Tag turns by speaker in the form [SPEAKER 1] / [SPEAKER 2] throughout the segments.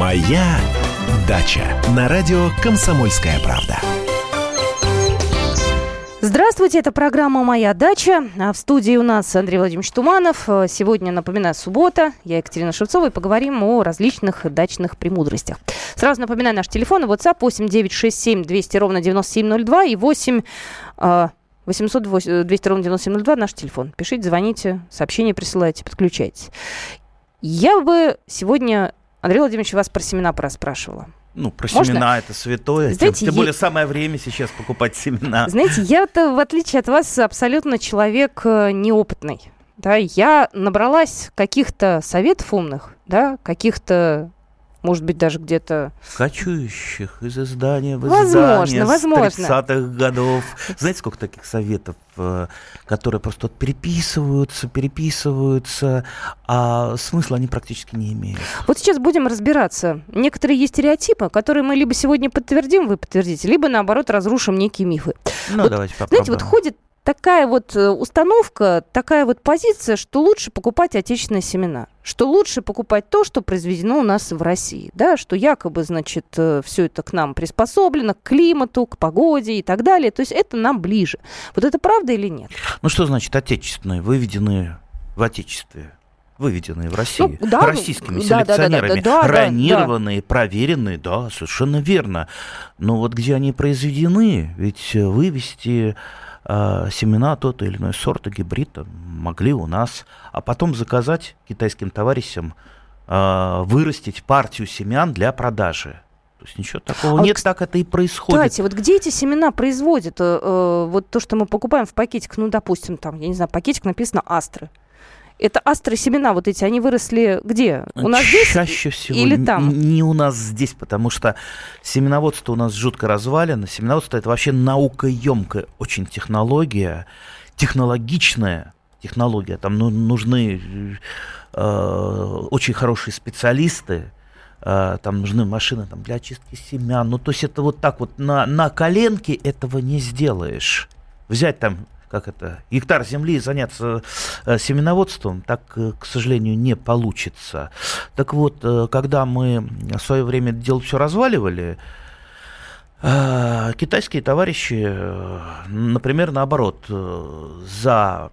[SPEAKER 1] Моя дача на радио Комсомольская правда.
[SPEAKER 2] Здравствуйте, это программа «Моя дача». А В студии у нас Андрей Владимирович Туманов. Сегодня, напоминаю, суббота. Я Екатерина Шевцова и поговорим о различных дачных премудростях. Сразу напоминаю наш телефон. WhatsApp 8 967 200 ровно 9702 и 8 800 200 ровно 9702 наш телефон. Пишите, звоните, сообщения присылайте, подключайтесь. Я бы сегодня, Андрей Владимирович, вас про семена пораспрашивала.
[SPEAKER 3] Ну, про
[SPEAKER 2] Можно?
[SPEAKER 3] семена это святое.
[SPEAKER 2] Знаете,
[SPEAKER 3] тем, более самое время сейчас покупать семена.
[SPEAKER 2] Знаете, я-то, в отличие от вас, абсолютно человек э, неопытный. Да, я набралась каких-то советов умных, да, каких-то, может быть, даже где-то...
[SPEAKER 3] Кочующих из издания в
[SPEAKER 2] Возможно,
[SPEAKER 3] издание
[SPEAKER 2] возможно.
[SPEAKER 3] с 30-х годов. Знаете, сколько таких советов, э, которые просто переписываются, переписываются, а смысла они практически не имеют.
[SPEAKER 2] Вот сейчас будем разбираться. Некоторые есть стереотипы, которые мы либо сегодня подтвердим, вы подтвердите, либо, наоборот, разрушим некие мифы.
[SPEAKER 3] Ну,
[SPEAKER 2] Вот,
[SPEAKER 3] давайте попробуем.
[SPEAKER 2] Знаете, вот ходит такая вот э, установка, такая вот позиция, что лучше покупать отечественные семена, что лучше покупать то, что произведено у нас в России, да, что якобы, значит, все это к нам приспособлено, к климату, к погоде и так далее, то есть это нам ближе. Вот это правда или нет?
[SPEAKER 3] Ну, что значит отечественные, выведенные в отечестве? Выведенные в России,
[SPEAKER 2] Ну, да,
[SPEAKER 3] российскими
[SPEAKER 2] да, да, да, да,
[SPEAKER 3] селекционерами,
[SPEAKER 2] да, да, да.
[SPEAKER 3] ранированные, проверенные, да, совершенно верно. Но вот где они произведены, ведь э, вывести э, семена тот или иной сорта гибрида могли у нас, а потом заказать китайским товарищам э, вырастить партию семян для продажи. То есть ничего такого
[SPEAKER 2] А
[SPEAKER 3] нет,
[SPEAKER 2] кс-
[SPEAKER 3] так это и происходит.
[SPEAKER 2] Кстати, вот где эти семена производят? Э, э, вот то, что мы покупаем в пакетиках, ну, допустим, там, я не знаю, пакетик написано «Астры». Это астры семена вот эти, они выросли где? У нас здесь?
[SPEAKER 3] Чаще всего
[SPEAKER 2] или там?
[SPEAKER 3] не у нас здесь, потому что семеноводство у нас жутко развалено. Семеноводство это вообще наукоемкая очень технология, технологичная технология. Там ну, нужны э, очень хорошие специалисты, э, там нужны машины там, для очистки семян. Ну, то есть это вот так вот на, на коленке этого не сделаешь. Взять там как это, гектар земли и заняться э, семеноводством, так, э, к сожалению, не получится. Так вот, э, когда мы в свое время это дело все разваливали, китайские товарищи, например, наоборот, за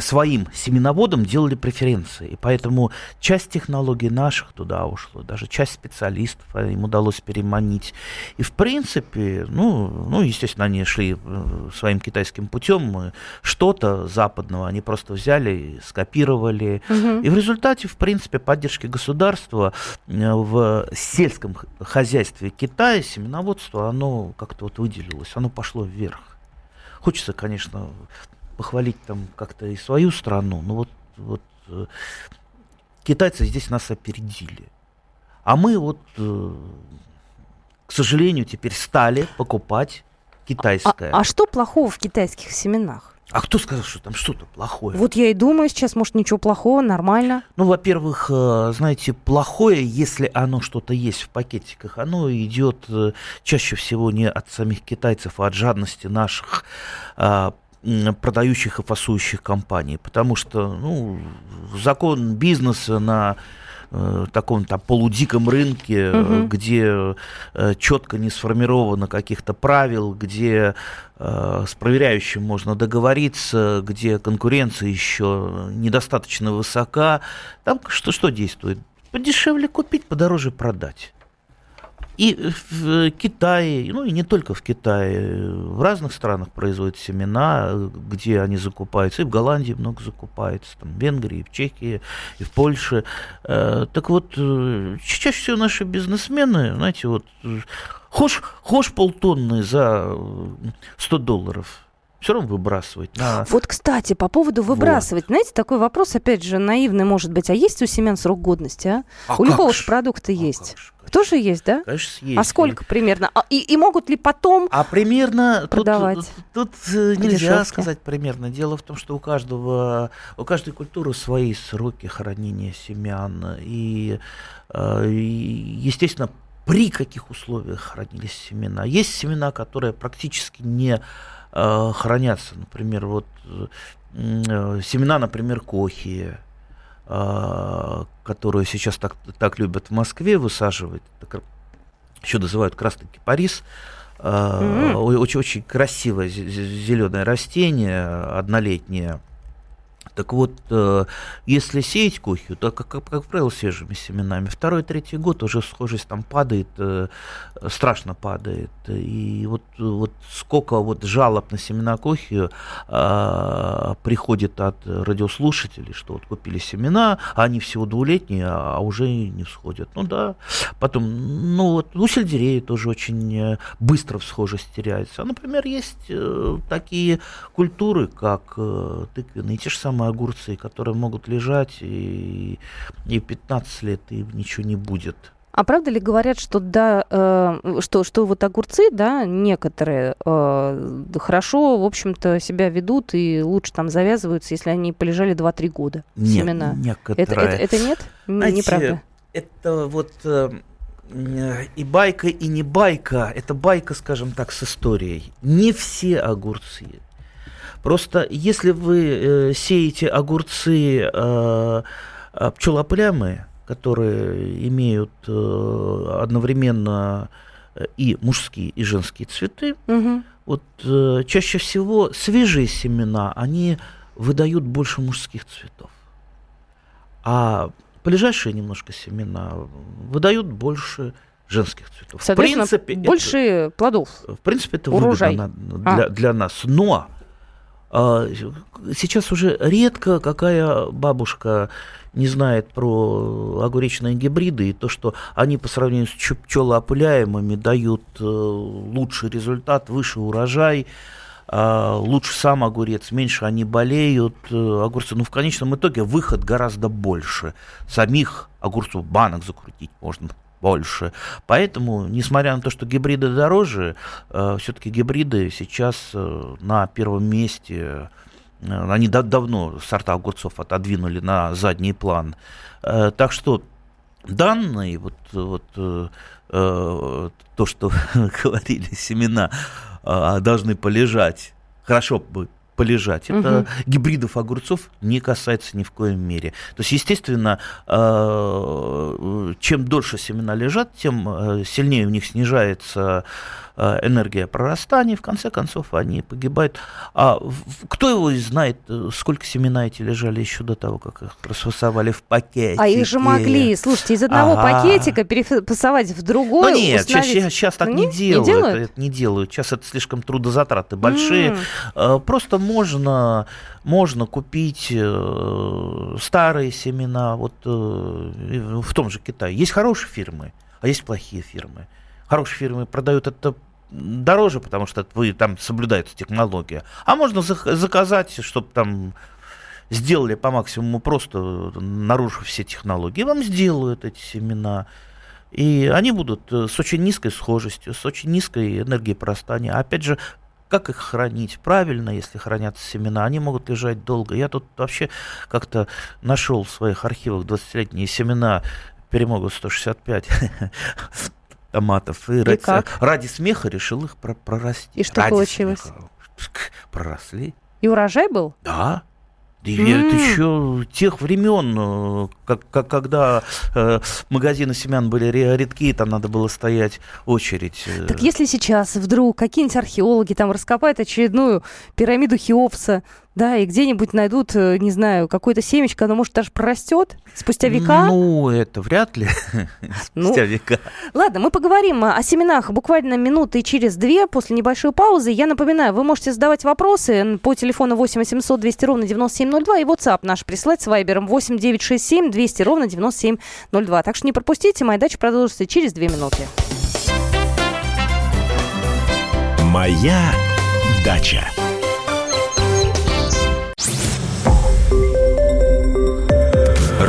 [SPEAKER 3] своим семеноводам делали преференции. И поэтому часть технологий наших туда ушло, даже часть специалистов э, им удалось переманить. И в принципе, ну, ну естественно, они шли э, своим китайским путем. э, Что-то западного они просто взяли, скопировали.
[SPEAKER 2] Мгм.
[SPEAKER 3] И в результате, в принципе, поддержки государства в сельском хозяйстве Китая семеноводство, оно как-то вот выделилось, оно пошло вверх. Хочется, конечно, похвалить там как-то и свою страну, но вот, вот э, китайцы здесь нас опередили. А мы вот, э, к сожалению, теперь стали покупать
[SPEAKER 2] А,
[SPEAKER 3] китайское.
[SPEAKER 2] а что плохого в китайских семенах?
[SPEAKER 3] А кто сказал, что там что-то плохое?
[SPEAKER 2] Вот я и думаю сейчас, может, ничего плохого, нормально.
[SPEAKER 3] Ну, во-первых, э, знаете, плохое, если оно что-то есть в пакетиках, оно идет чаще всего не от самих китайцев, а от жадности наших а, продающих и фасующих компаний. Потому что, ну, закон бизнеса на э, таком там полудиком рынке, э,
[SPEAKER 2] Мгм.
[SPEAKER 3] где четко не сформировано каких-то правил, где э, с проверяющим можно договориться, где конкуренция еще недостаточно высока, там что, что действует? Подешевле купить, подороже продать. И в Китае, ну и не только в Китае, в разных странах производят семена, где они закупаются. И в Голландии много закупается, там, в Венгрии, в Чехии, и в Польше. Э, Так вот, э, чаще всего наши бизнесмены, знаете, вот, э, хошь, хошь полтонны за э, 100 долларов, все равно выбрасывать. На...
[SPEAKER 2] Вот, кстати, по поводу выбрасывать. Знаете, такой вопрос, опять же, наивный может быть. А есть у семян срок годности, а?
[SPEAKER 3] А
[SPEAKER 2] у любого же продукта
[SPEAKER 3] А
[SPEAKER 2] есть.
[SPEAKER 3] как ж,
[SPEAKER 2] Тоже есть, да?
[SPEAKER 3] Конечно, есть.
[SPEAKER 2] А сколько примерно? А, и, и могут ли потом...
[SPEAKER 3] А примерно тут,
[SPEAKER 2] Продавать.
[SPEAKER 3] тут, э, нельзя
[SPEAKER 2] дешевке.
[SPEAKER 3] сказать примерно. Дело в том, что у каждого, у каждой культуры свои сроки хранения семян. И, э, и, естественно, при каких условиях хранились семена. Есть семена, которые практически не э, хранятся. Например, вот э, э, семена, например, кохи. которую сейчас так, так любят в Москве высаживать, еще называют красный кипарис, mm-hmm. очень, очень красивое зеленое растение, однолетнее, так вот, э, если сеять кухню, то, как, как, правило, свежими семенами. Второй, третий год уже схожесть там падает, э, страшно падает. И вот, вот сколько вот жалоб на семена кухи э, приходит от радиослушателей, что вот купили семена, а они всего двулетние, а уже не всходят. Ну да. Потом, ну вот у сельдерея тоже очень быстро всхожесть теряется. Например, есть такие культуры, как тыквенные, те же самые самые огурцы, которые могут лежать и, и 15 лет, и ничего не будет.
[SPEAKER 2] А правда ли говорят, что да, э, что, что вот огурцы, да, некоторые э, хорошо, в общем-то, себя ведут и лучше там завязываются, если они полежали 2-3 года,
[SPEAKER 3] нет, семена? Некоторые.
[SPEAKER 2] Это, это, это нет?
[SPEAKER 3] Знаете, Неправда? Это вот э, и байка, и не байка, это байка, скажем так, с историей. Не все огурцы Просто если вы э, сеете огурцы э, э пчелоплямы, которые имеют одновременно и мужские, и женские цветы, угу. вот э, чаще всего свежие семена, они выдают больше мужских цветов. А полежащие немножко семена выдают больше женских цветов.
[SPEAKER 2] В принципе, больше это, плодов.
[SPEAKER 3] В принципе, это Урожай. выгодно для, а. для нас. Но а, сейчас уже редко какая бабушка не знает про огуречные гибриды и то, что они по сравнению с пчелоопыляемыми дают э, лучший результат, выше урожай, а, лучше сам огурец, меньше они болеют, э, огурцы. Ну, в конечном итоге выход гораздо больше. Самих огурцов банок закрутить можно больше. Поэтому, несмотря на то, что гибриды дороже, э, все-таки гибриды сейчас э, на первом месте. Э, они да, давно сорта огурцов отодвинули на задний план. Э, так что данные, вот, вот э, э, то, что говорили, семена э, должны полежать хорошо бы полежать. Это угу. гибридов огурцов не касается ни в коем мере. То есть, естественно, э, чем дольше семена лежат, тем э, сильнее у них снижается Э, энергия прорастания, в конце концов они погибают. А кто его знает, э, сколько семена эти лежали еще до того, как их расфасовали в пакете?
[SPEAKER 2] А их же могли, слушайте, из одного ага. пакетика перефасовать в другой.
[SPEAKER 3] Ну нет, установить... сейчас, сейчас так не, не делают. Не делают? Это не делают. Сейчас это слишком трудозатраты большие. Mm. Просто можно, можно купить старые семена. Вот в том же Китае есть хорошие фирмы, а есть плохие фирмы хорошие фирмы продают это дороже, потому что вы там соблюдается технология. А можно заказать, чтобы там сделали по максимуму просто, нарушив все технологии. Вам сделают эти семена. И они будут э, с очень низкой схожестью, с очень низкой энергией прорастания. Опять же, как их хранить правильно, если хранятся семена? Они могут лежать долго. Я тут вообще как-то нашел в своих архивах 20-летние семена перемогу 165 томатов. И, и ради, как? ради смеха решил их прорасти.
[SPEAKER 2] И что ради получилось? Смеха.
[SPEAKER 3] Проросли.
[SPEAKER 2] И урожай был?
[SPEAKER 3] Да. Mm. Это еще тех времен, э, как, как, когда э, магазины семян были редкие, там надо было стоять очередь.
[SPEAKER 2] Э. Так если сейчас вдруг какие-нибудь археологи там раскопают очередную пирамиду Хеопса, да, и где-нибудь найдут, э, не знаю, какое-то семечко, оно, может, даже прорастет спустя века?
[SPEAKER 3] Ну, это вряд ли ну, спустя века.
[SPEAKER 2] Ладно, мы поговорим о семенах буквально минуты через две после небольшой паузы. Я напоминаю, вы можете задавать вопросы по телефону 8 800 200 ровно 9702 и WhatsApp наш прислать с вайбером 8 967 200 ровно 9702. Так что не пропустите, моя дача продолжится через две минуты.
[SPEAKER 1] Моя дача.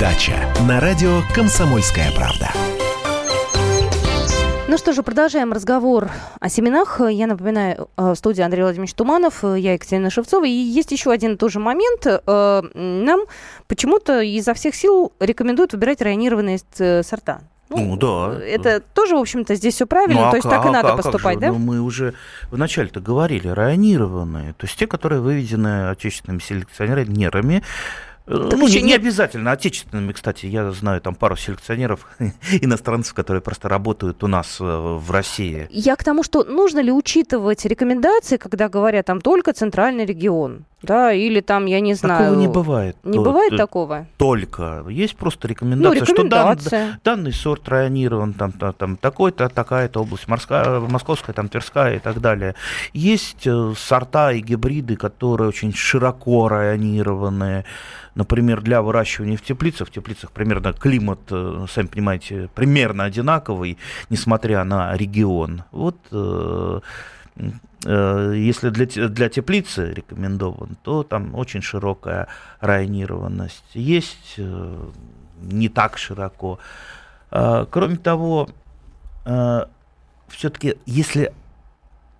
[SPEAKER 1] Дача на радио «Комсомольская правда».
[SPEAKER 2] Ну что же, продолжаем разговор о семенах. Я напоминаю, э, в студии Андрей Владимирович Туманов, э, я Екатерина Шевцова. И есть еще один тоже момент. Э, нам почему-то изо всех сил рекомендуют выбирать районированные сорта.
[SPEAKER 3] Ну, ну да.
[SPEAKER 2] Это тоже, в общем-то, здесь все правильно, ну, а то есть так и а надо поступать,
[SPEAKER 3] же?
[SPEAKER 2] да?
[SPEAKER 3] Ну, мы уже вначале-то говорили, районированные, то есть те, которые выведены отечественными селекционерами, так ну, не, не обязательно отечественными, кстати. Я знаю там пару селекционеров иностранцев, которые просто работают у нас э, в России.
[SPEAKER 2] Я к тому, что нужно ли учитывать рекомендации, когда говорят там только центральный регион? Да, или там, я не знаю...
[SPEAKER 3] Такого не бывает.
[SPEAKER 2] Не то, бывает такого?
[SPEAKER 3] Только. Есть просто рекомендация, ну, рекомендация. что дан, данный сорт районирован, там, там, там такой-то, такая-то область, морская, московская, там, Тверская и так далее. Есть э, сорта и гибриды, которые очень широко районированные. Например, для выращивания в теплицах, в теплицах примерно климат, э, сами понимаете, примерно одинаковый, несмотря на регион. Вот э, Э, если для, для теплицы рекомендован, то там очень широкая районированность. Есть не так широко. Э, кроме того, все-таки, если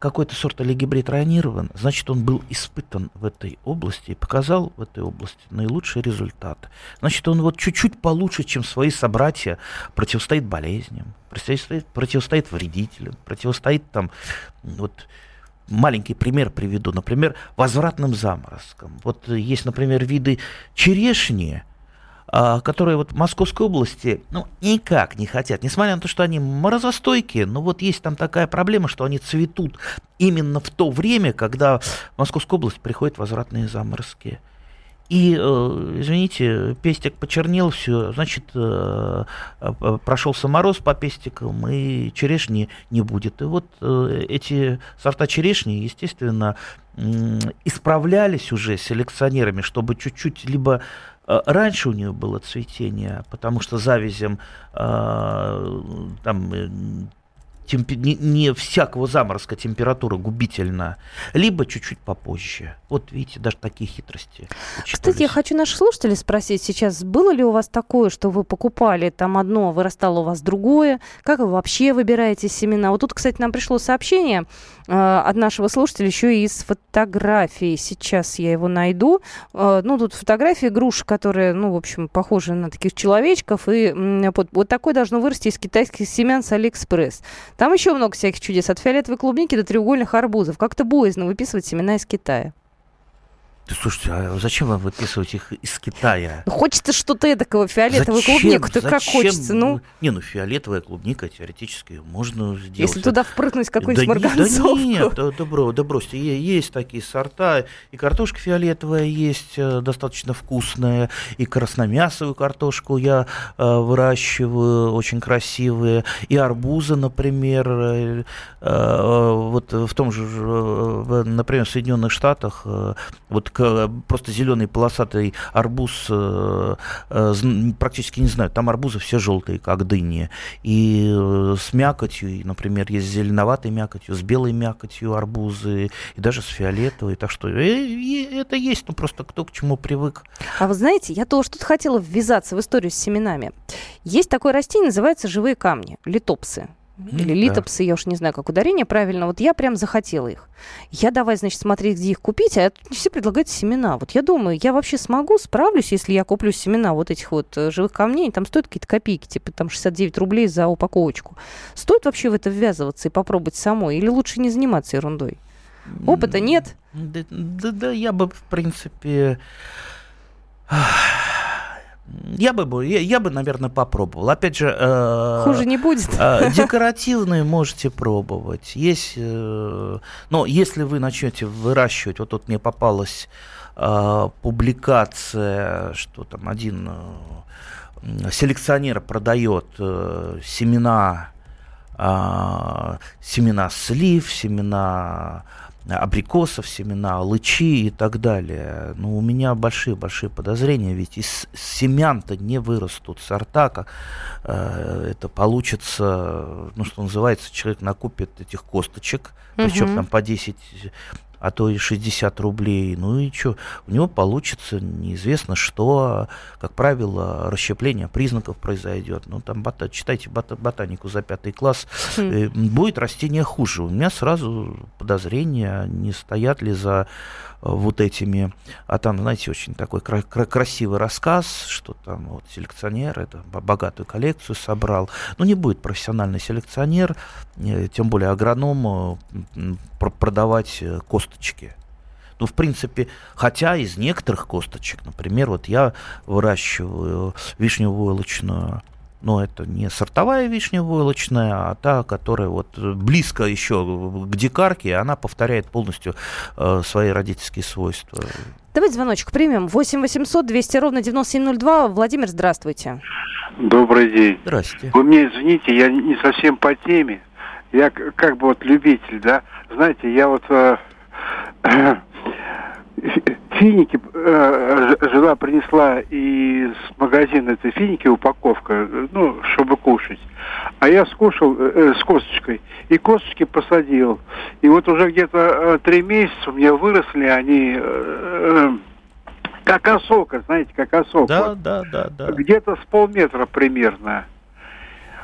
[SPEAKER 3] какой-то сорт или гибрид районирован, значит, он был испытан в этой области и показал в этой области наилучший результат. Значит, он вот чуть-чуть получше, чем свои собратья, противостоит болезням, противостоит, противостоит вредителям, противостоит там вот маленький пример приведу. Например, возвратным заморозкам. Вот есть, например, виды черешни, которые вот Московской области ну, никак не хотят, несмотря на то, что они морозостойкие, но вот есть там такая проблема, что они цветут именно в то время, когда в Московскую область приходят возвратные заморозки. И, э, извините, пестик почернел, все, значит, э, э, прошелся мороз по пестикам, и черешни не будет. И вот эти сорта черешни, естественно, исправлялись уже селекционерами, чтобы чуть-чуть либо раньше у нее было цветение, потому что завязем там темп... не, не всякого заморозка температура губительна, либо чуть-чуть попозже. Вот видите, даже такие хитрости.
[SPEAKER 2] Учитывались. Кстати, я хочу наших слушателей спросить сейчас, было ли у вас такое, что вы покупали там одно, вырастало у вас другое? Как вы вообще выбираете семена? Вот тут, кстати, нам пришло сообщение э, от нашего слушателя еще и из фотографии. Сейчас я его найду. Э, ну, тут фотографии груши, которые, ну, в общем, похожи на таких человечков. И вот, вот такой должно вырасти из китайских семян с Алиэкспресс. Там еще много всяких чудес. От фиолетовой клубники до треугольных арбузов. Как-то боязно выписывать семена из Китая.
[SPEAKER 3] Слушайте, а зачем вам выписывать их из Китая?
[SPEAKER 2] Ну, хочется что-то эдакого, фиолетовую зачем? клубнику. Так как хочется, ну?
[SPEAKER 3] Не, ну фиолетовая клубника теоретически можно сделать.
[SPEAKER 2] Если туда впрыгнуть какую-нибудь да марганцовку.
[SPEAKER 3] Да нет, да, да, бро, да бросьте, есть такие сорта. И картошка фиолетовая есть, э, достаточно вкусная. И красномясовую картошку я э, выращиваю, очень красивые. И арбузы, например. Э, э, вот в том же, э, например, в Соединенных Штатах, э, вот просто зеленый полосатый арбуз э, э, практически не знаю. Там арбузы все желтые, как дыни. И э, с мякотью, например, есть с зеленоватой мякотью, с белой мякотью арбузы, и даже с фиолетовой. Так что это есть, ну просто кто к чему привык.
[SPEAKER 2] А вы знаете, я тоже тут хотела ввязаться в историю с семенами. Есть такое растение, называется живые камни, литопсы или литопсы, да. я уж не знаю, как ударение правильно. Вот я прям захотела их. Я давай, значит, смотреть, где их купить, а тут все предлагают семена. Вот я думаю, я вообще смогу, справлюсь, если я куплю семена вот этих вот э, живых камней, там стоят какие-то копейки, типа там 69 рублей за упаковочку. Стоит вообще в это ввязываться и попробовать самой? Или лучше не заниматься ерундой? Опыта нет?
[SPEAKER 3] Да, да, да я бы, в принципе... Я бы, я, я бы, наверное, попробовал. Опять же,
[SPEAKER 2] э, хуже не будет.
[SPEAKER 3] Э, декоративные можете пробовать. Есть, э, но если вы начнете выращивать, вот тут мне попалась э, публикация, что там один э, селекционер продает э, семена, э, семена слив, семена абрикосов, семена, лычи и так далее. Но ну, у меня большие-большие подозрения, ведь из семян-то не вырастут сорта, как э, это получится, ну, что называется, человек накупит этих косточек, причем там по 10 а то и 60 рублей. Ну и что, у него получится неизвестно что, как правило, расщепление признаков произойдет. Ну там бота, читайте бота, ботанику за пятый класс, mm. будет растение хуже. У меня сразу подозрение, не стоят ли за вот этими, а там, знаете, очень такой кра- кра- красивый рассказ, что там вот селекционер, это богатую коллекцию собрал. Ну, не будет профессиональный селекционер, э, тем более агроном, э, продавать э, косточки. Ну, в принципе, хотя из некоторых косточек, например, вот я выращиваю вишню войлочную, но это не сортовая вишня войлочная, а та, которая вот близко еще к дикарке, она повторяет полностью э, свои родительские свойства.
[SPEAKER 2] Давайте звоночек примем. 8 800 200 ровно 9702. Владимир, здравствуйте.
[SPEAKER 4] Добрый день.
[SPEAKER 3] Здравствуйте.
[SPEAKER 4] Вы мне извините, я не совсем по теме. Я как бы вот любитель, да. Знаете, я вот э, финики, э, жена принесла из магазина этой финики упаковка, ну, чтобы кушать. А я скушал э, с косточкой, и косточки посадил. И вот уже где-то э, три месяца у меня выросли они э, э как осока, знаете, как осока.
[SPEAKER 3] Да, вот. да, да, да.
[SPEAKER 4] Где-то с полметра примерно.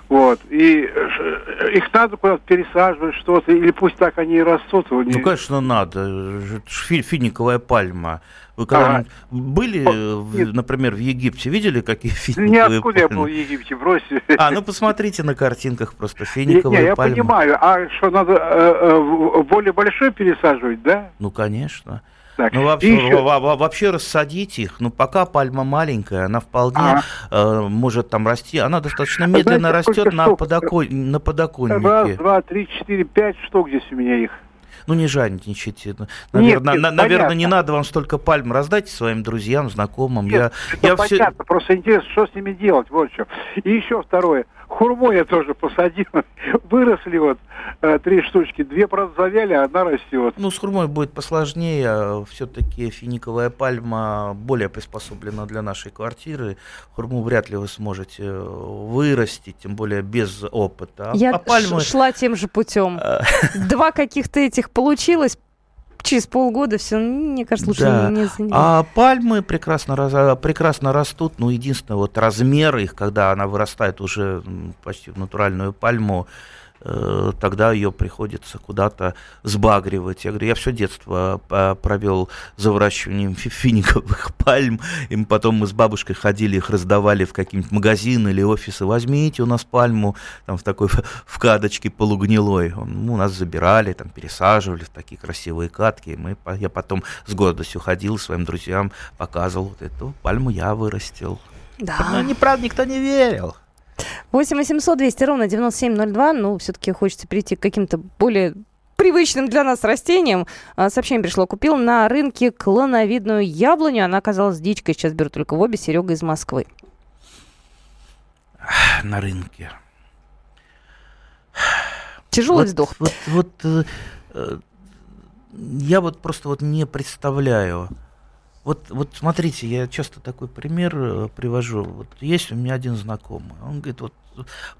[SPEAKER 4] Вот. И э, их надо куда-то пересаживать что-то, или пусть так они и растут.
[SPEAKER 3] Ну, конечно, надо. Фи финиковая пальма. Вы когда ага. были, Нет. например, в Египте, видели, какие финиковые
[SPEAKER 4] Ниоткуда я был в Египте, бросьте.
[SPEAKER 3] А, ну посмотрите на картинках просто финиковые не, не,
[SPEAKER 4] пальмы. я понимаю. А что, надо э, э, более большой пересаживать, да?
[SPEAKER 3] Ну, конечно. Так. Ну, вообще, еще... вообще рассадить их, ну, пока пальма маленькая, она вполне а. э, может там расти, она достаточно медленно Знаете, растет на, подокон... на подоконнике.
[SPEAKER 4] Раз, два, три, четыре, пять штук здесь у меня их.
[SPEAKER 3] Ну, не жадничайте. Наверное, нет, нет, на, наверное не надо вам столько пальм. Раздайте своим друзьям, знакомым.
[SPEAKER 4] Нет, я, это я понятно, все... просто интересно, что с ними делать, вот что. И еще второе. Хурму я тоже посадил. Выросли вот э, три штучки. Две, правда, завяли, а одна растет.
[SPEAKER 3] Ну, с хурмой будет посложнее. Все-таки финиковая пальма более приспособлена для нашей квартиры. Хурму вряд ли вы сможете вырастить, тем более без опыта.
[SPEAKER 2] А я а пальмы... шла тем же путем. Два каких-то этих получилось, через полгода все, мне кажется, лучше да. не, не
[SPEAKER 3] А пальмы прекрасно, раз, прекрасно растут, ну, единственное, вот размер их, когда она вырастает уже почти в натуральную пальму, Э, тогда ее приходится куда-то сбагривать. Я говорю, я все детство э, провел за выращиванием финиковых пальм, и потом мы с бабушкой ходили, их раздавали в какие-нибудь магазины или офисы. Возьмите у нас пальму там в такой в кадочке полугнилой. Ну, у нас забирали, там пересаживали в такие красивые катки. Мы, я потом с гордостью ходил своим друзьям, показывал вот эту пальму я вырастил. Да. Но не правда никто не верил.
[SPEAKER 2] 8 800 200 ровно 9702. Ну, все-таки хочется перейти к каким-то более привычным для нас растениям. А, сообщение пришло. Купил на рынке клоновидную яблоню. Она оказалась дичкой. Сейчас беру только в обе. Серега из Москвы.
[SPEAKER 3] На рынке.
[SPEAKER 2] Тяжелый вот, вздох.
[SPEAKER 3] Вот, вот э, э, я вот просто вот не представляю, вот, вот смотрите, я часто такой пример э, привожу. Вот есть у меня один знакомый. Он говорит, вот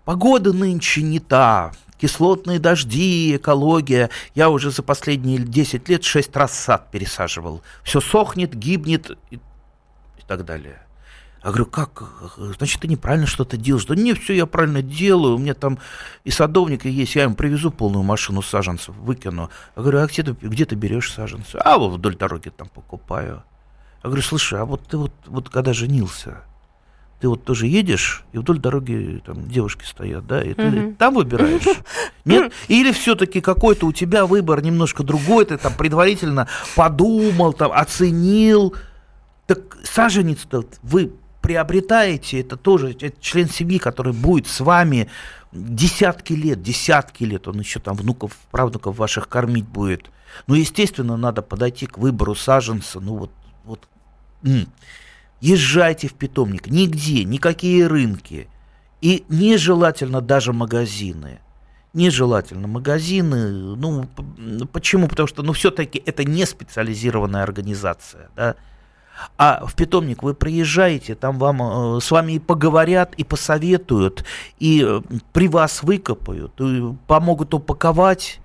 [SPEAKER 3] погода нынче не та, кислотные дожди, экология. Я уже за последние 10 лет 6 раз сад пересаживал. Все сохнет, гибнет и, и так далее. Я говорю, как? Значит, ты неправильно что-то делаешь. Да не, все я правильно делаю. У меня там и садовник есть. Я им привезу полную машину саженцев, выкину. Я говорю, а где ты, где ты берешь саженцы? А вот вдоль дороги там покупаю. Я говорю, слушай, а вот ты вот, вот когда женился, ты вот тоже едешь, и вдоль дороги там девушки стоят, да, и ты угу. там выбираешь? Нет? Или все-таки какой-то у тебя выбор немножко другой, ты там предварительно подумал, там, оценил. Так саженец-то вы приобретаете, это тоже это член семьи, который будет с вами десятки лет, десятки лет, он еще там внуков, правнуков ваших кормить будет. Ну, естественно, надо подойти к выбору саженца, ну вот, вот Езжайте в питомник. Нигде, никакие рынки. И нежелательно даже магазины. Нежелательно магазины. Ну, почему? Потому что, ну, все-таки это не специализированная организация, да. А в питомник вы приезжаете, там вам э, с вами и поговорят, и посоветуют, и э, при вас выкопают, и помогут упаковать.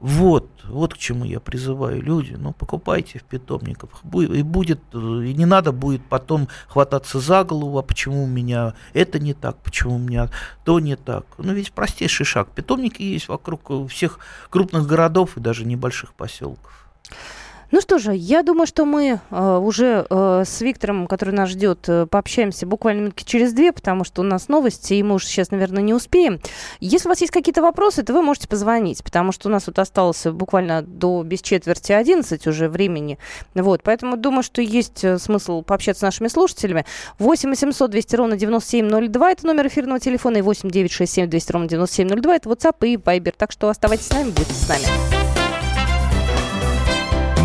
[SPEAKER 3] Вот, вот к чему я призываю люди. Ну, покупайте в питомниках. И будет, и не надо будет потом хвататься за голову, а почему у меня это не так, почему у меня то не так. Ну, ведь простейший шаг. Питомники есть вокруг всех крупных городов и даже небольших поселков.
[SPEAKER 2] Ну что же, я думаю, что мы э, уже э, с Виктором, который нас ждет, э, пообщаемся буквально минутки через две, потому что у нас новости, и мы уже сейчас, наверное, не успеем. Если у вас есть какие-то вопросы, то вы можете позвонить, потому что у нас вот осталось буквально до без четверти 11 уже времени. Вот, поэтому думаю, что есть э, смысл пообщаться с нашими слушателями. 8 800 200 ровно 9702 это номер эфирного телефона, и 8 967 200 ровно 9702 это WhatsApp и Viber. Так что оставайтесь с нами, будьте с нами.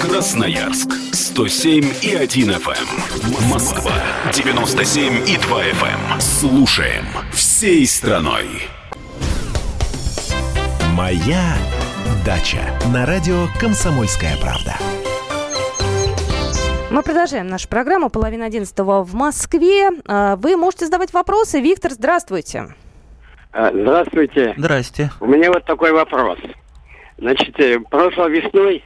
[SPEAKER 1] Красноярск 107 и 1 FM. Эм. Москва 97 и 2 FM. Эм. Слушаем всей страной. Моя дача на радио Комсомольская правда.
[SPEAKER 2] Мы продолжаем нашу программу. Половина одиннадцатого в Москве. А, вы можете задавать вопросы. Виктор, здравствуйте.
[SPEAKER 5] А, здравствуйте.
[SPEAKER 3] Здрасте.
[SPEAKER 5] У меня вот такой вопрос. Значит, э, прошлой весной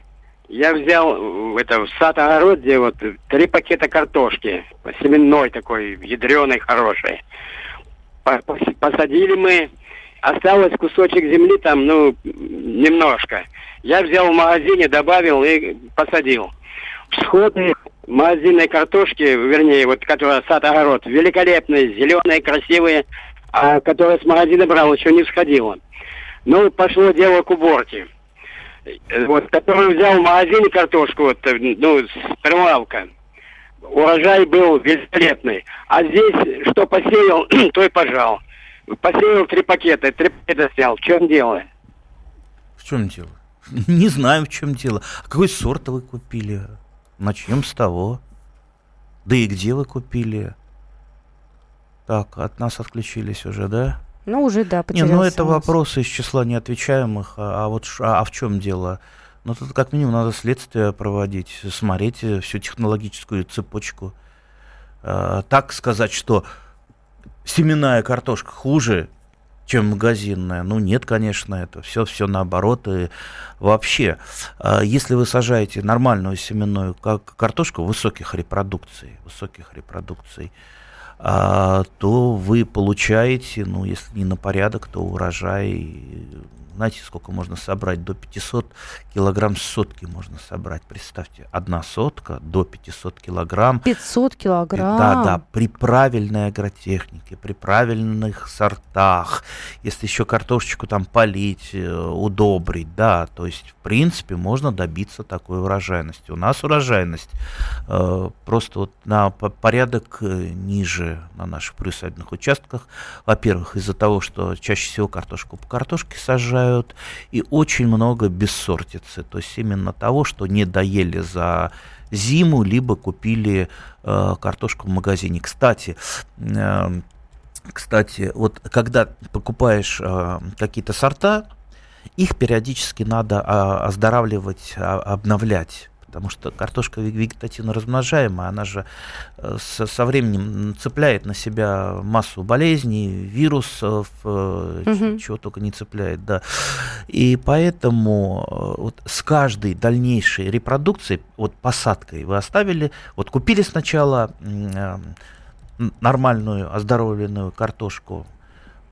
[SPEAKER 5] я взял в это в сад-огород, где вот три пакета картошки, семенной такой, ядреной, хорошей. Посадили мы, осталось кусочек земли там, ну, немножко. Я взял в магазине, добавил и посадил. Всходы магазинной картошки, вернее, вот которая сад-огород, великолепные, зеленые, красивые, а которая с магазина брал, еще не всходила. Ну, пошло дело к уборке. Вот, который взял в магазине картошку, вот, э, ну, прилавка, урожай был великолепный. А здесь, что посеял, то и пожал. Посеял три пакета, три пакета снял. В чем дело?
[SPEAKER 3] В чем дело? Не знаю, в чем дело. А какой сорт вы купили? Начнем с того. Да и где вы купили? Так, от нас отключились уже, да?
[SPEAKER 2] Ну, уже, да,
[SPEAKER 3] потерялся. Не, ну это вопросы из числа неотвечаемых. А, а вот а, а в чем дело? Ну, тут как минимум надо следствие проводить, смотреть э, всю технологическую цепочку. А, так сказать, что семенная картошка хуже, чем магазинная. Ну, нет, конечно, это все, все наоборот. И вообще, а, если вы сажаете нормальную семенную картошку высоких репродукций, высоких репродукций, то вы получаете, ну, если не на порядок, то урожай знаете, сколько можно собрать? До 500 килограмм сотки можно собрать. Представьте, одна сотка до 500 килограмм.
[SPEAKER 2] 500 килограмм?
[SPEAKER 3] Да, да, при правильной агротехнике, при правильных сортах. Если еще картошечку там полить, э, удобрить, да, то есть, принципе, можно добиться такой урожайности. У нас урожайность э, просто вот на порядок э, ниже на наших приусадебных участках. Во-первых, из-за того, что чаще всего картошку по картошке сажают, и очень много бессортицы, то есть именно того, что не доели за зиму, либо купили э, картошку в магазине. Кстати, э, кстати, вот когда покупаешь э, какие-то сорта, их периодически надо э, оздоравливать, э, обновлять потому что картошка вегетативно размножаемая, она же э, со, со временем цепляет на себя массу болезней, вирусов, угу. чего только не цепляет, да. И поэтому э, вот с каждой дальнейшей репродукцией, вот посадкой вы оставили, вот купили сначала нормальную оздоровленную картошку,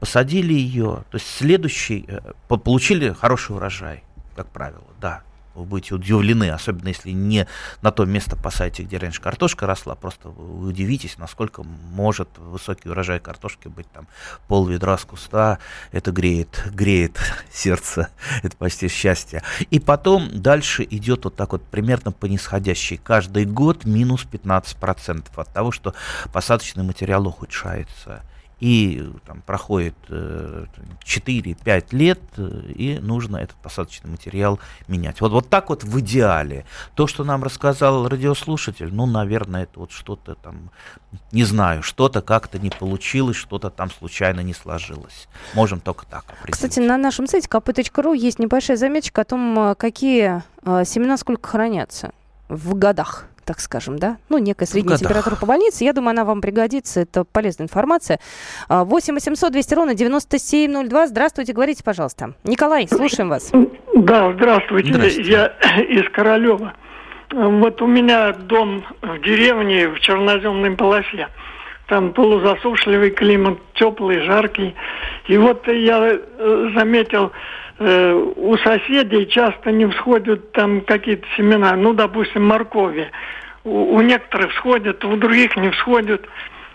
[SPEAKER 3] посадили ее, то есть следующий, получили хороший урожай, как правило, да вы будете удивлены, особенно если не на то место посадите, где раньше картошка росла, просто вы удивитесь, насколько может высокий урожай картошки быть там пол ведра с куста, это греет, греет сердце, это почти счастье. И потом дальше идет вот так вот примерно по нисходящей. Каждый год минус 15% от того, что посадочный материал ухудшается. И там, проходит э, 4-5 лет, э, и нужно этот посадочный материал менять. Вот, вот так вот в идеале. То, что нам рассказал радиослушатель, ну, наверное, это вот что-то там, не знаю, что-то как-то не получилось, что-то там случайно не сложилось. Можем только так.
[SPEAKER 2] Кстати, на нашем сайте kp.ru есть небольшая заметочка о том, э, какие э, семена сколько хранятся в годах так скажем, да? Ну, некая средняя температура по больнице. Я думаю, она вам пригодится. Это полезная информация. 8 800 200 ровно 9702. Здравствуйте, говорите, пожалуйста. Николай, слушаем вас.
[SPEAKER 6] Да, здравствуйте. здравствуйте. Я из Королева. Вот у меня дом в деревне в черноземной полосе. Там полузасушливый климат, теплый, жаркий. И вот я заметил, э, у соседей часто не всходят там какие-то семена, ну, допустим, моркови. У, у некоторых всходят, у других не всходят.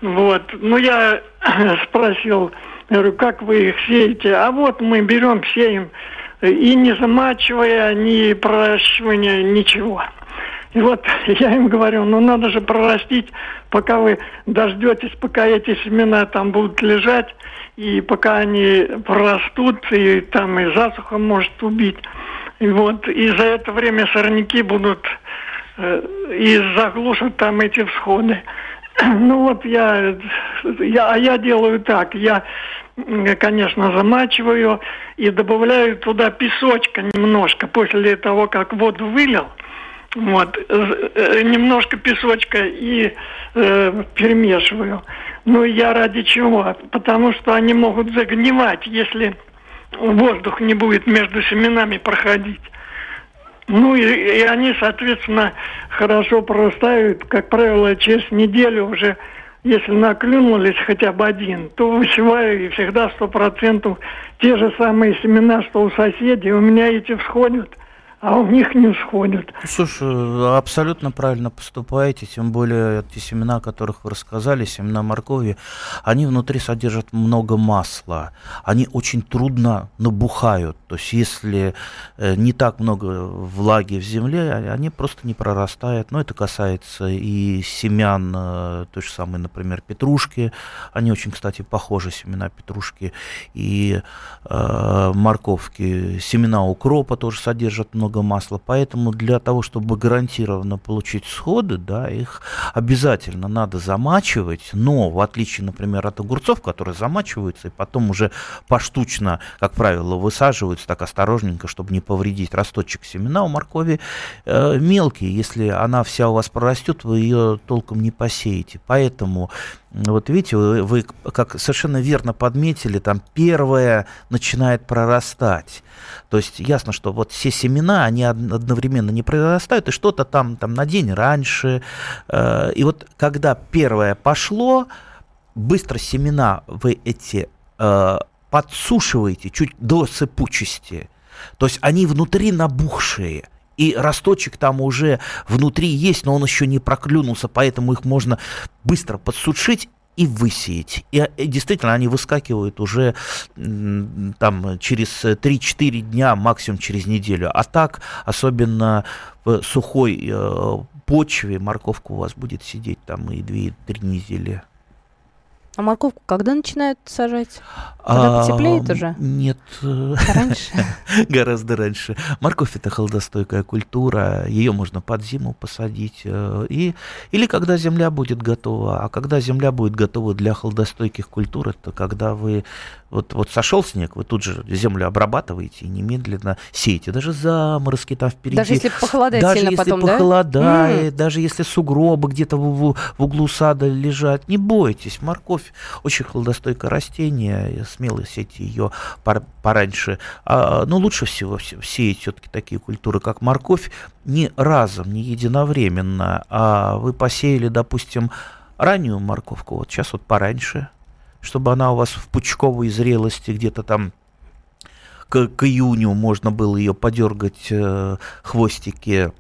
[SPEAKER 6] Вот. Ну, я спросил, говорю, как вы их сеете? А вот мы берем, сеем, и не замачивая, ни проращивания, ничего. И вот я им говорю, ну надо же прорастить, пока вы дождетесь, пока эти семена там будут лежать, и пока они прорастут, и там и засуха может убить. И вот и за это время сорняки будут э, и заглушат там эти всходы. Ну вот я, я, а я делаю так, я, конечно, замачиваю и добавляю туда песочка немножко после того, как воду вылил – вот, э, немножко песочка и э, перемешиваю. Ну, я ради чего? Потому что они могут загнивать, если воздух не будет между семенами проходить. Ну и, и они, соответственно, хорошо прорастают. Как правило, через неделю уже, если наклюнулись хотя бы один, то высеваю и всегда сто процентов те же самые семена, что у соседей. У меня эти всходят а у них не сходят.
[SPEAKER 3] Слушай, абсолютно правильно поступаете, тем более те семена, о которых вы рассказали, семена моркови, они внутри содержат много масла, они очень трудно набухают, то есть если э, не так много влаги в земле, а, они просто не прорастают, но это касается и семян, э, той же самой, например, петрушки, они очень, кстати, похожи, семена петрушки и э, морковки, семена укропа тоже содержат много много масла, поэтому для того, чтобы гарантированно получить сходы, да, их обязательно надо замачивать, но в отличие, например, от огурцов, которые замачиваются и потом уже поштучно, как правило, высаживаются так осторожненько, чтобы не повредить росточек семена у моркови, э, мелкие, если она вся у вас прорастет, вы ее толком не посеете, поэтому вот видите, вы, вы как совершенно верно подметили, там первое начинает прорастать. То есть ясно, что вот все семена, они одновременно не прорастают, и что-то там, там на день раньше. Э, и вот когда первое пошло, быстро семена вы эти э, подсушиваете чуть до сыпучести. То есть они внутри набухшие и росточек там уже внутри есть, но он еще не проклюнулся, поэтому их можно быстро подсушить и высеять. И, и действительно, они выскакивают уже там через 3-4 дня, максимум через неделю. А так, особенно в сухой э, почве, морковка у вас будет сидеть там и 2-3 недели.
[SPEAKER 2] А морковку когда начинают сажать? Когда а, потеплеет уже?
[SPEAKER 3] Нет.
[SPEAKER 2] Раньше?
[SPEAKER 3] Гораздо раньше. Морковь это холодостойкая культура, ее можно под зиму посадить. Э, и, или когда земля будет готова. А когда земля будет готова для холодостойких культур, это когда вы вот, вот сошел снег, вы тут же землю обрабатываете и немедленно сеете. Даже заморозки там впереди.
[SPEAKER 2] Даже если похолодает
[SPEAKER 3] даже
[SPEAKER 2] сильно
[SPEAKER 3] если
[SPEAKER 2] потом,
[SPEAKER 3] похолодает, да? даже если сугробы где-то в, в углу сада лежат, не бойтесь. Морковь очень холодостойкое растение, смело сеять ее пор, пораньше. А, но лучше всего сеять все-таки такие культуры, как морковь, не разом, не единовременно, а вы посеяли, допустим, раннюю морковку, вот сейчас вот пораньше – чтобы она у вас в пучковой зрелости где-то там к, к июню можно было ее подергать э, хвостики.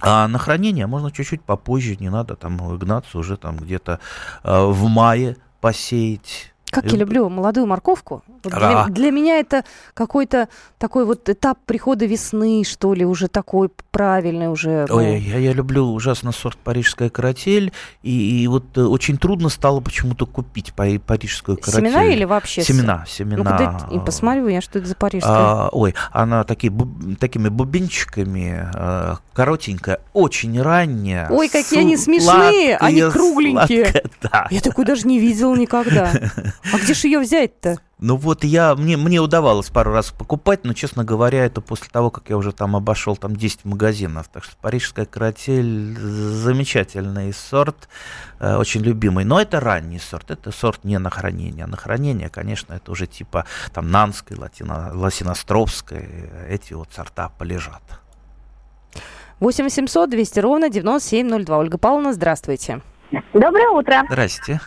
[SPEAKER 3] А на хранение можно чуть-чуть попозже, не надо там гнаться уже там где-то э, в мае посеять
[SPEAKER 2] Как я люблю молодую морковку. Вот для, для меня это какой-то такой вот этап прихода весны, что ли, уже такой правильный уже. ну.
[SPEAKER 3] Ой, я, я люблю ужасно сорт парижская каратель, и, и вот э, очень трудно стало почему-то купить пари- парижскую каратель.
[SPEAKER 2] Семена или вообще?
[SPEAKER 3] Семена, семена.
[SPEAKER 2] Ну, и посмотрю я, что это за парижская.
[SPEAKER 3] А, ой, она такие, бу- такими бубенчиками, э, коротенькая, очень ранняя.
[SPEAKER 2] Ой, какие они смешные, они кругленькие.
[SPEAKER 3] сладкая, да.
[SPEAKER 2] Я такую даже не видела никогда. А где же ее взять-то?
[SPEAKER 3] Ну вот я, мне, мне удавалось пару раз покупать, но, честно говоря, это после того, как я уже там обошел там 10 магазинов. Так что парижская каратель замечательный сорт, э, очень любимый. Но это ранний сорт, это сорт не на хранение. На хранение, конечно, это уже типа там Нанской, Латино, Лосиностровской, эти вот сорта полежат.
[SPEAKER 2] 8 800 200 ровно 9702. Ольга Павловна, здравствуйте.
[SPEAKER 7] Доброе утро.
[SPEAKER 3] Здрасте.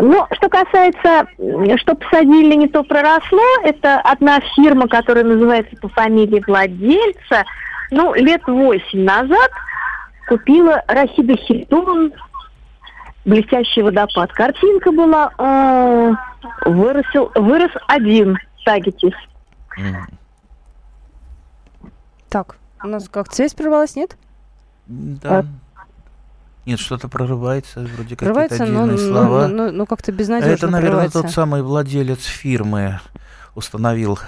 [SPEAKER 7] Ну, что касается, что посадили, не то проросло, это одна фирма, которая называется по фамилии владельца, ну, лет восемь назад купила Рахида Хитон «Блестящий водопад». Картинка была, э, выросил, вырос один тагетис.
[SPEAKER 2] Так, у нас как связь прервалась, нет?
[SPEAKER 3] Да. Нет, что-то прорывается, вроде какие-то
[SPEAKER 2] Прерывается, но,
[SPEAKER 3] отдельные
[SPEAKER 2] но-
[SPEAKER 3] слова.
[SPEAKER 2] но- но как-то безнадежно
[SPEAKER 3] Это, наверное,
[SPEAKER 2] прерывается.
[SPEAKER 3] тот самый владелец фирмы установил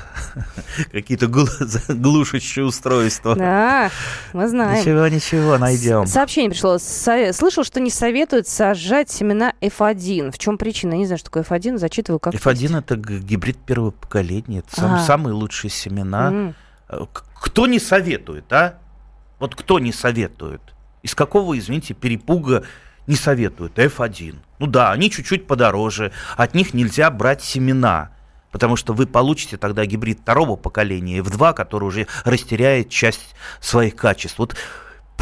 [SPEAKER 3] какие-то гл- глушащие устройства.
[SPEAKER 2] Да, мы знаем.
[SPEAKER 3] Ничего, ничего, найдем.
[SPEAKER 2] Сообщение пришло. Со- Слышал, что не советуют сажать семена F1. В чем причина? Я не знаю, что такое F1. Зачитываю как
[SPEAKER 3] F1 это гибрид первого поколения. Это сам-
[SPEAKER 2] А.
[SPEAKER 3] самые лучшие семена. Э, Кто не советует, а? Вот кто не советует? Из какого, извините, перепуга не советуют? F1. Ну да, они чуть-чуть подороже. От них нельзя брать семена. Потому что вы получите тогда гибрид второго поколения F2, который уже растеряет часть своих качеств. Вот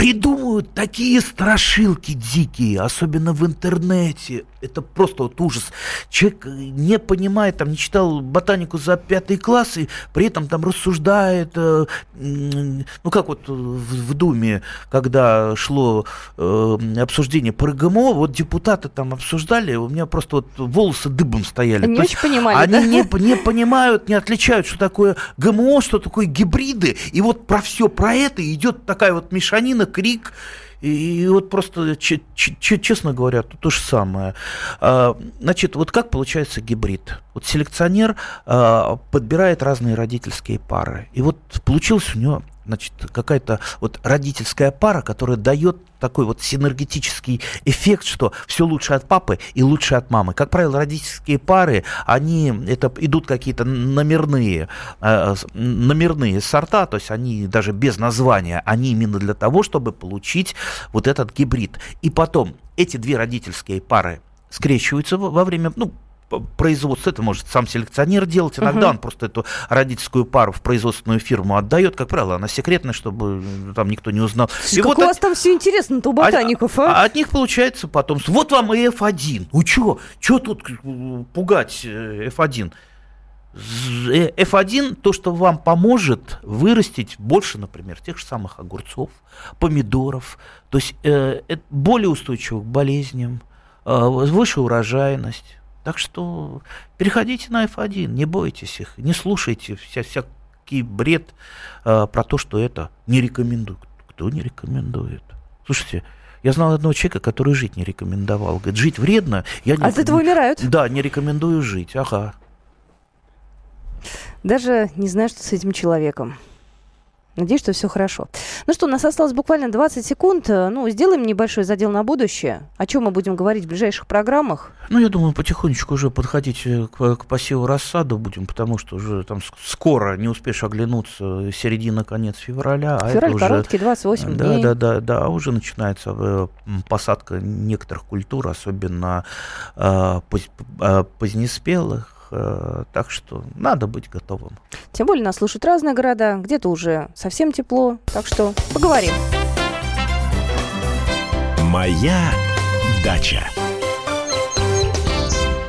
[SPEAKER 3] придумывают такие страшилки дикие, особенно в интернете. Это просто вот ужас. Человек не понимает, там не читал ботанику за пятый класс, и при этом там рассуждает, э, ну как вот в, в Думе, когда шло э, обсуждение про ГМО, вот депутаты там обсуждали, у меня просто вот волосы дыбом стояли.
[SPEAKER 2] Не
[SPEAKER 3] То есть
[SPEAKER 2] очень понимали,
[SPEAKER 3] они
[SPEAKER 2] да?
[SPEAKER 3] не, не понимают, не отличают, что такое ГМО, что такое гибриды. И вот про все про это идет такая вот мешанина, крик. И вот просто, че- че- честно говоря, то, то же самое. А, Значит, вот как получается гибрид? Вот селекционер а, подбирает разные родительские пары. И вот получилось у него значит, какая-то вот родительская пара, которая дает такой вот синергетический эффект, что все лучше от папы и лучше от мамы. Как правило, родительские пары, они, это идут какие-то номерные, э, номерные сорта, то есть они даже без названия, они именно для того, чтобы получить вот этот гибрид. И потом эти две родительские пары скрещиваются во время, ну, п- производства, это может сам селекционер делать, иногда
[SPEAKER 2] Мгм.
[SPEAKER 3] он просто эту родительскую пару в производственную фирму отдает, как правило, она секретная, чтобы э, там никто не узнал.
[SPEAKER 2] Слушай, как у
[SPEAKER 3] от-
[SPEAKER 2] вас там все интересно-то у ботаников, а?
[SPEAKER 3] а от них получается потом, вот вам и F1. Ну что, что тут э, пугать э, F1? З- э, F1 то, что вам поможет вырастить больше, например, тех же самых огурцов, помидоров, то есть э, более устойчивых к болезням, э, выше урожайность. Так что переходите на F1, не бойтесь их, не слушайте вся, всякий бред э, про то, что это не рекомендую. Кто не рекомендует? Слушайте, я знал одного человека, который жить не рекомендовал. Говорит, жить вредно. Я не
[SPEAKER 2] От этого умирают.
[SPEAKER 3] Да, не рекомендую жить. Ага.
[SPEAKER 2] Даже не знаю, что с этим человеком. Надеюсь, что все хорошо. Ну что, у нас осталось буквально 20 секунд. Э, Ну, сделаем небольшой задел на будущее. О чем мы будем говорить в ближайших программах?
[SPEAKER 3] Ну, я думаю, потихонечку уже подходить э, к, к посеву рассаду будем, потому что уже там ск- скоро, не успеешь оглянуться, середина, конец февраля. А
[SPEAKER 2] Февраль
[SPEAKER 3] это уже,
[SPEAKER 2] короткий, 28
[SPEAKER 3] да,
[SPEAKER 2] дней.
[SPEAKER 3] да, да, да, уже начинается э, посадка некоторых культур, особенно э, э, позднеспелых. Э, Так что надо быть готовым.
[SPEAKER 2] Тем более нас слушают разные города. Где-то уже совсем тепло. Так что поговорим.
[SPEAKER 1] Моя дача.